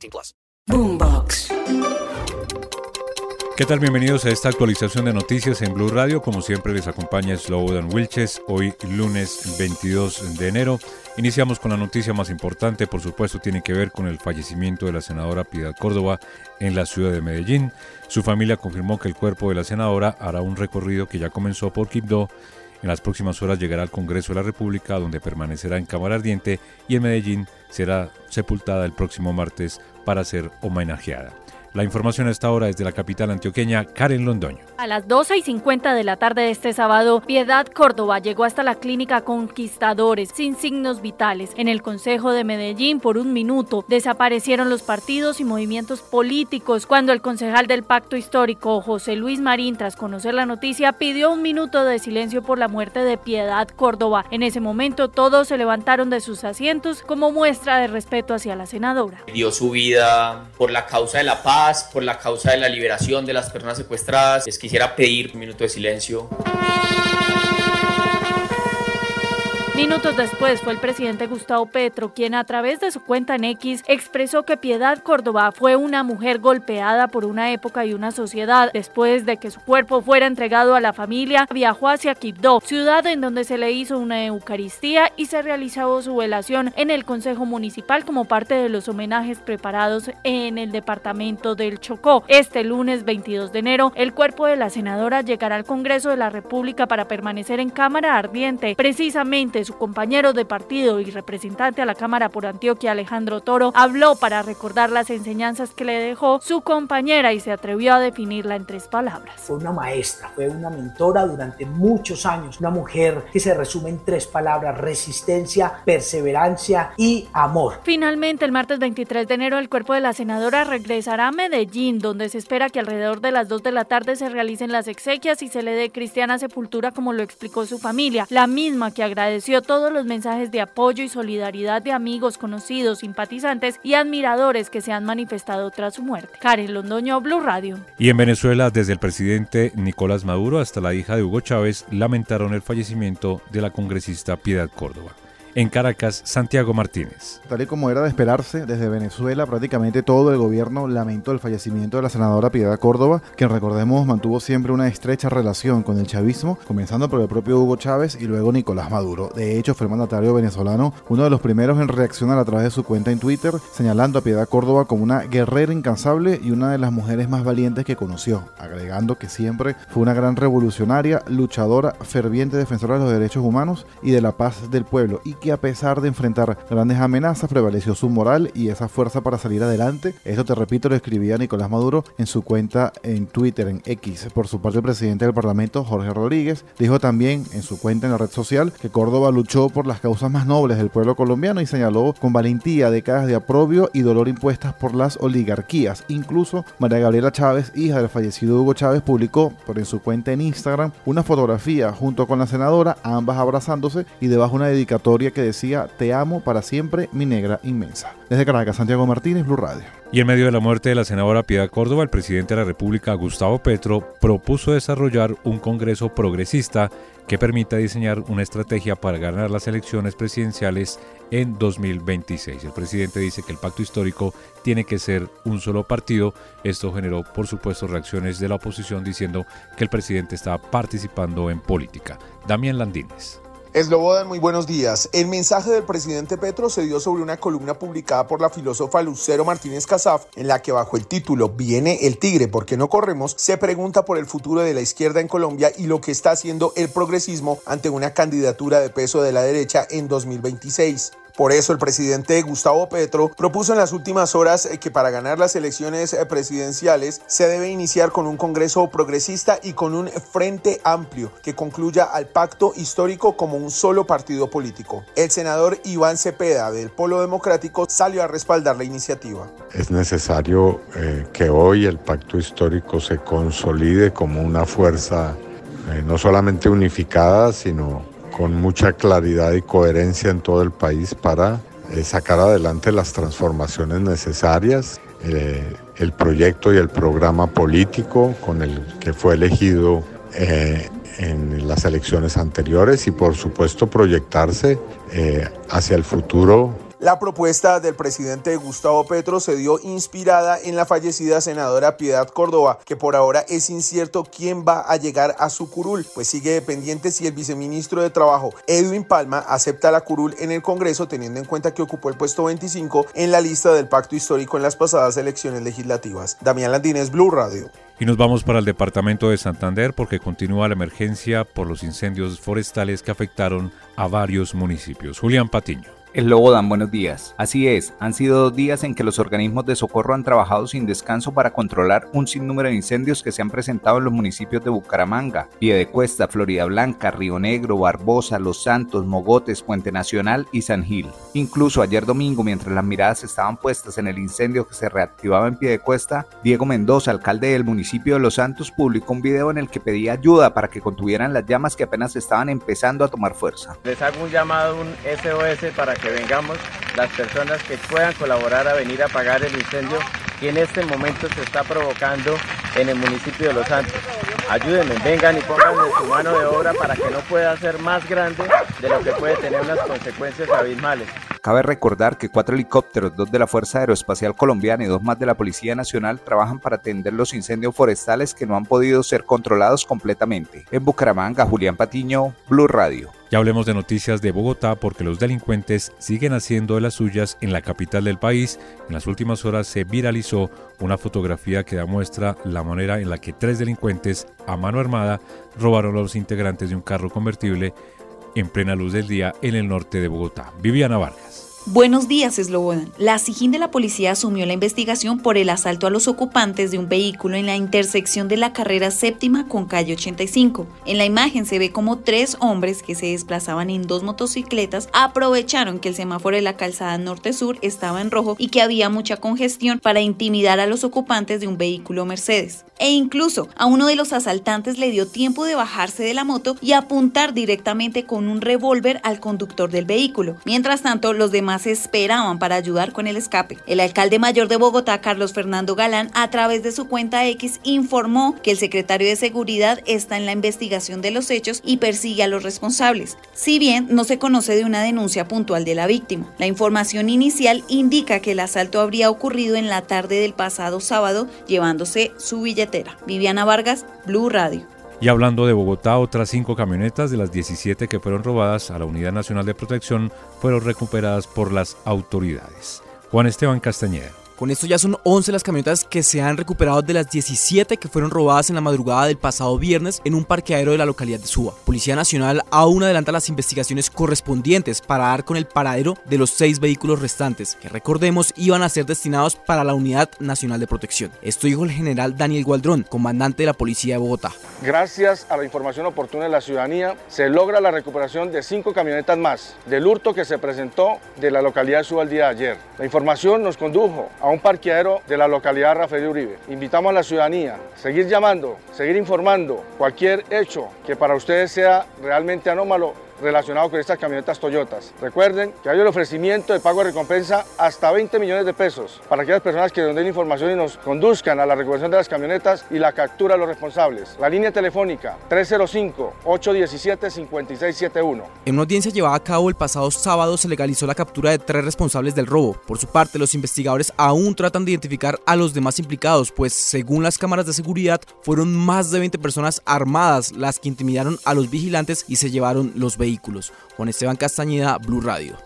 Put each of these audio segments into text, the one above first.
18 plus. Boombox. ¿Qué tal? Bienvenidos a esta actualización de noticias en Blue Radio. Como siempre les acompaña Slobodan Wilches. Hoy lunes 22 de enero. Iniciamos con la noticia más importante, por supuesto tiene que ver con el fallecimiento de la senadora Piedad Córdoba en la ciudad de Medellín. Su familia confirmó que el cuerpo de la senadora hará un recorrido que ya comenzó por Quibdó. En las próximas horas llegará al Congreso de la República, donde permanecerá en cámara ardiente y en Medellín será sepultada el próximo martes para ser homenajeada. La información a esta hora es de la capital antioqueña, Karen Londoño. A las 12 y 50 de la tarde de este sábado, Piedad Córdoba llegó hasta la clínica Conquistadores sin signos vitales. En el Consejo de Medellín, por un minuto, desaparecieron los partidos y movimientos políticos. Cuando el concejal del Pacto Histórico, José Luis Marín, tras conocer la noticia, pidió un minuto de silencio por la muerte de Piedad Córdoba. En ese momento, todos se levantaron de sus asientos como muestra de respeto hacia la senadora. Dio su vida por la causa de la paz por la causa de la liberación de las personas secuestradas. Les quisiera pedir un minuto de silencio. Minutos después fue el presidente Gustavo Petro quien a través de su cuenta en X expresó que Piedad Córdoba fue una mujer golpeada por una época y una sociedad. Después de que su cuerpo fuera entregado a la familia, viajó hacia Quibdó, ciudad en donde se le hizo una Eucaristía y se realizó su velación en el Consejo Municipal como parte de los homenajes preparados en el departamento del Chocó. Este lunes 22 de enero, el cuerpo de la senadora llegará al Congreso de la República para permanecer en cámara ardiente. Precisamente su compañero de partido y representante a la Cámara por Antioquia, Alejandro Toro, habló para recordar las enseñanzas que le dejó su compañera y se atrevió a definirla en tres palabras. Fue una maestra, fue una mentora durante muchos años, una mujer que se resume en tres palabras, resistencia, perseverancia y amor. Finalmente, el martes 23 de enero, el cuerpo de la senadora regresará a Medellín, donde se espera que alrededor de las 2 de la tarde se realicen las exequias y se le dé cristiana sepultura como lo explicó su familia, la misma que agradeció todos los mensajes de apoyo y solidaridad de amigos, conocidos, simpatizantes y admiradores que se han manifestado tras su muerte. Karen Londoño, Blue Radio. Y en Venezuela, desde el presidente Nicolás Maduro hasta la hija de Hugo Chávez, lamentaron el fallecimiento de la congresista Piedad Córdoba. En Caracas, Santiago Martínez. Tal y como era de esperarse, desde Venezuela prácticamente todo el gobierno lamentó el fallecimiento de la senadora Piedad Córdoba, quien recordemos mantuvo siempre una estrecha relación con el chavismo, comenzando por el propio Hugo Chávez y luego Nicolás Maduro. De hecho, fue el mandatario venezolano uno de los primeros en reaccionar a través de su cuenta en Twitter, señalando a Piedad Córdoba como una guerrera incansable y una de las mujeres más valientes que conoció, agregando que siempre fue una gran revolucionaria, luchadora, ferviente defensora de los derechos humanos y de la paz del pueblo que a pesar de enfrentar grandes amenazas prevaleció su moral y esa fuerza para salir adelante. Esto te repito lo escribía Nicolás Maduro en su cuenta en Twitter, en X. Por su parte el presidente del Parlamento, Jorge Rodríguez, dijo también en su cuenta en la red social que Córdoba luchó por las causas más nobles del pueblo colombiano y señaló con valentía décadas de aprobio y dolor impuestas por las oligarquías. Incluso María Gabriela Chávez, hija del fallecido Hugo Chávez, publicó por en su cuenta en Instagram una fotografía junto con la senadora, ambas abrazándose y debajo una dedicatoria que decía Te amo para siempre, mi negra inmensa. Desde Caracas, Santiago Martínez, Blue Radio. Y en medio de la muerte de la senadora Piedad Córdoba, el presidente de la República, Gustavo Petro, propuso desarrollar un Congreso progresista que permita diseñar una estrategia para ganar las elecciones presidenciales en 2026. El presidente dice que el pacto histórico tiene que ser un solo partido. Esto generó, por supuesto, reacciones de la oposición diciendo que el presidente está participando en política. Damián Landines. Eslobodan, muy buenos días. El mensaje del presidente Petro se dio sobre una columna publicada por la filósofa Lucero Martínez Casaf, en la que bajo el título Viene el tigre, ¿por qué no corremos? se pregunta por el futuro de la izquierda en Colombia y lo que está haciendo el progresismo ante una candidatura de peso de la derecha en 2026. Por eso el presidente Gustavo Petro propuso en las últimas horas eh, que para ganar las elecciones eh, presidenciales se debe iniciar con un Congreso progresista y con un frente amplio que concluya al pacto histórico como un solo partido político. El senador Iván Cepeda del Polo Democrático salió a respaldar la iniciativa. Es necesario eh, que hoy el pacto histórico se consolide como una fuerza no solamente unificada, sino con mucha claridad y coherencia en todo el país para eh, sacar adelante las transformaciones necesarias, eh, el proyecto y el programa político con el que fue elegido en las elecciones anteriores y por supuesto proyectarse hacia el futuro la propuesta del presidente Gustavo Petro se dio inspirada en la fallecida senadora Piedad Córdoba, que por ahora es incierto quién va a llegar a su curul, pues sigue dependiente si el viceministro de Trabajo, Edwin Palma, acepta la curul en el Congreso, teniendo en cuenta que ocupó el puesto 25 en la lista del pacto histórico en las pasadas elecciones legislativas. Damián Landines, Blue Radio. Y nos vamos para el departamento de Santander porque continúa la emergencia por los incendios forestales que afectaron a varios municipios. Julián Patiño. El Lobo Dan, buenos días. Así es, han sido dos días en que los organismos de socorro han trabajado sin descanso para controlar un sinnúmero de incendios que se han presentado en los municipios de Bucaramanga, Piedecuesta, Florida Blanca, Río Negro, Barbosa, Los Santos, Mogotes, Puente Nacional y San Gil. Incluso ayer domingo, mientras las miradas estaban puestas en el incendio que se reactivaba en Piedecuesta, Diego Mendoza, alcalde del municipio de Los Santos, publicó un video en el que pedía ayuda para que contuvieran las llamas que apenas estaban empezando a tomar fuerza. Les hago un llamado, un SOS para que vengamos las personas que puedan colaborar a venir a apagar el incendio que en este momento se está provocando en el municipio de Los Santos. Ayúdenme, vengan y pónganme su mano de obra para que no pueda ser más grande de lo que puede tener unas consecuencias abismales. Cabe recordar que cuatro helicópteros, dos de la Fuerza Aeroespacial Colombiana y dos más de la Policía Nacional, trabajan para atender los incendios forestales que no han podido ser controlados completamente. En Bucaramanga, Julián Patiño, Blue Radio. Ya hablemos de noticias de Bogotá porque los delincuentes siguen haciendo de las suyas en la capital del país. En las últimas horas se viralizó una fotografía que demuestra la manera en la que tres delincuentes a mano armada robaron a los integrantes de un carro convertible en plena luz del día en el norte de Bogotá. Viviana Vargas. Buenos días, Slobodan. La SIGIN de la policía asumió la investigación por el asalto a los ocupantes de un vehículo en la intersección de la carrera séptima con calle 85. En la imagen se ve como tres hombres que se desplazaban en dos motocicletas aprovecharon que el semáforo de la calzada norte-sur estaba en rojo y que había mucha congestión para intimidar a los ocupantes de un vehículo Mercedes. E incluso a uno de los asaltantes le dio tiempo de bajarse de la moto y apuntar directamente con un revólver al conductor del vehículo. Mientras tanto, los demás se esperaban para ayudar con el escape. El alcalde mayor de Bogotá, Carlos Fernando Galán, a través de su cuenta X informó que el secretario de Seguridad está en la investigación de los hechos y persigue a los responsables. Si bien no se conoce de una denuncia puntual de la víctima, la información inicial indica que el asalto habría ocurrido en la tarde del pasado sábado llevándose su billetera. Viviana Vargas, Blue Radio. Y hablando de Bogotá, otras cinco camionetas de las 17 que fueron robadas a la Unidad Nacional de Protección fueron recuperadas por las autoridades. Juan Esteban Castañeda. Con esto ya son 11 las camionetas que se han recuperado de las 17 que fueron robadas en la madrugada del pasado viernes en un parqueadero de la localidad de Suba. Policía Nacional aún adelanta las investigaciones correspondientes para dar con el paradero de los seis vehículos restantes, que recordemos iban a ser destinados para la Unidad Nacional de Protección. Esto dijo el general Daniel Gualdrón, comandante de la Policía de Bogotá. Gracias a la información oportuna de la ciudadanía, se logra la recuperación de cinco camionetas más del hurto que se presentó de la localidad de Suba el día de ayer. La información nos condujo a un parqueadero de la localidad Rafael Uribe. Invitamos a la ciudadanía a seguir llamando, seguir informando cualquier hecho que para ustedes sea realmente anómalo relacionado con estas camionetas Toyotas. Recuerden que hay el ofrecimiento de pago de recompensa hasta 20 millones de pesos para aquellas personas que nos den información y nos conduzcan a la recuperación de las camionetas y la captura de los responsables. La línea telefónica 305-817-5671. En una audiencia llevada a cabo el pasado sábado se legalizó la captura de tres responsables del robo. Por su parte, los investigadores aún tratan de identificar a los demás implicados, pues según las cámaras de seguridad fueron más de 20 personas armadas las que intimidaron a los vigilantes y se llevaron los vehículos Juan Esteban Castañeda, Blue Radio.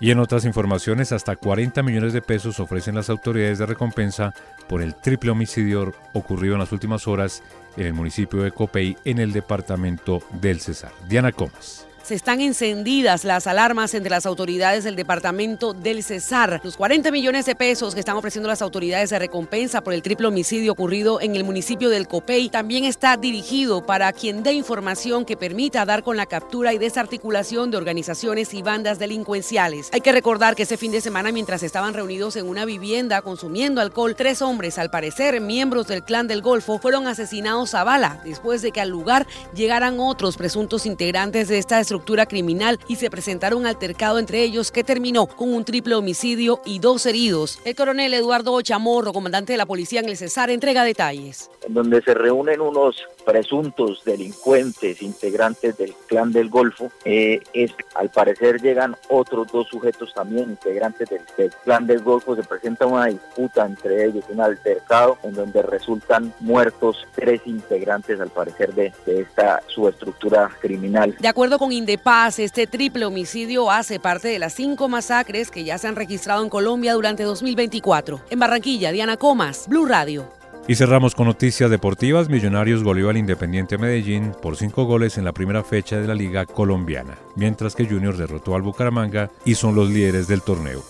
Y en otras informaciones, hasta 40 millones de pesos ofrecen las autoridades de recompensa por el triple homicidio ocurrido en las últimas horas en el municipio de Copey, en el departamento del Cesar. Diana Comas. Se están encendidas las alarmas entre las autoridades del departamento del Cesar. Los 40 millones de pesos que están ofreciendo las autoridades de recompensa por el triple homicidio ocurrido en el municipio del Copey también está dirigido para quien dé información que permita dar con la captura y desarticulación de organizaciones y bandas delincuenciales. Hay que recordar que ese fin de semana, mientras estaban reunidos en una vivienda consumiendo alcohol, tres hombres, al parecer miembros del clan del Golfo, fueron asesinados a bala después de que al lugar llegaran otros presuntos integrantes de esta estructura criminal y se presentara un altercado entre ellos que terminó con un triple homicidio y dos heridos. El coronel Eduardo Chamorro, comandante de la policía en el Cesar, entrega detalles. En donde se reúnen unos presuntos delincuentes integrantes del clan del Golfo, eh, es, al parecer llegan otros dos sujetos también integrantes del, del, clan del Golfo, se presenta una disputa entre ellos, un altercado en donde resultan muertos tres integrantes al parecer de, de esta subestructura criminal. De acuerdo con Indepaz, este triple homicidio hace parte de las cinco masacres que ya se han registrado en Colombia durante 2024. En Barranquilla, Diana Comas, Blue Radio. Y cerramos con noticias deportivas. Millonarios goleó al Independiente Medellín por cinco goles en la primera fecha de la Liga Colombiana, mientras que Junior derrotó al Bucaramanga y son los líderes del torneo.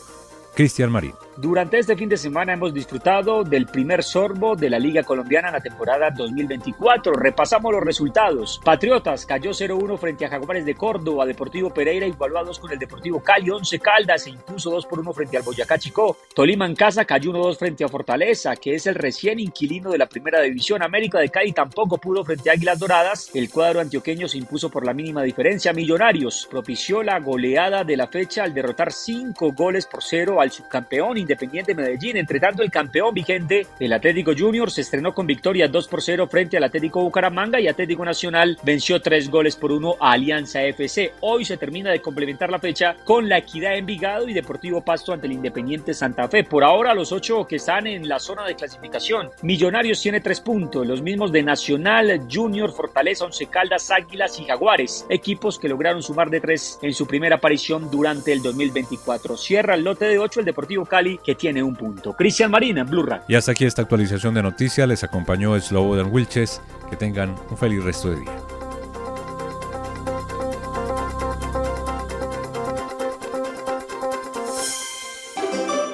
Cristian Marín. Durante este fin de semana hemos disfrutado del primer sorbo de la Liga Colombiana en la temporada 2024. Repasamos los resultados. Patriotas cayó 0-1 frente a Jaguares de Córdoba. Deportivo Pereira igualó a 2 con el Deportivo Cali. 11 Caldas se impuso 2 por 1 frente al Boyacá Chico. Tolima en casa cayó 1-2 frente a Fortaleza, que es el recién inquilino de la primera división. América de Cali tampoco pudo frente a Águilas Doradas. El cuadro antioqueño se impuso por la mínima diferencia. Millonarios propició la goleada de la fecha al derrotar 5 goles por 0 al subcampeón Independiente Medellín. Entre tanto, el campeón vigente, el Atlético Junior, se estrenó con victoria 2 por 0 frente al Atlético Bucaramanga y Atlético Nacional venció 3 goles por 1 a Alianza FC. Hoy se termina de complementar la fecha con la Equidad Envigado y Deportivo Pasto ante el Independiente Santa Fe. Por ahora, los ocho que están en la zona de clasificación. Millonarios tiene 3 puntos, los mismos de Nacional, Junior, Fortaleza, Once Caldas, Águilas y Jaguares. Equipos que lograron sumar de 3 en su primera aparición durante el 2024. Cierra el lote de 8 el Deportivo Cali que tiene un punto. Cristian Marina, Blue Radio. Y hasta aquí esta actualización de noticias. Les acompañó Slobodan Wilches. Que tengan un feliz resto de día.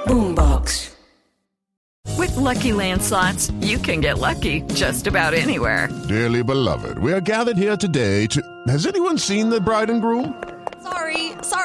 Boombox. With Lucky Land slots, you can get lucky just about anywhere. Dearly beloved, we are gathered here today to. Has anyone seen the bride and groom?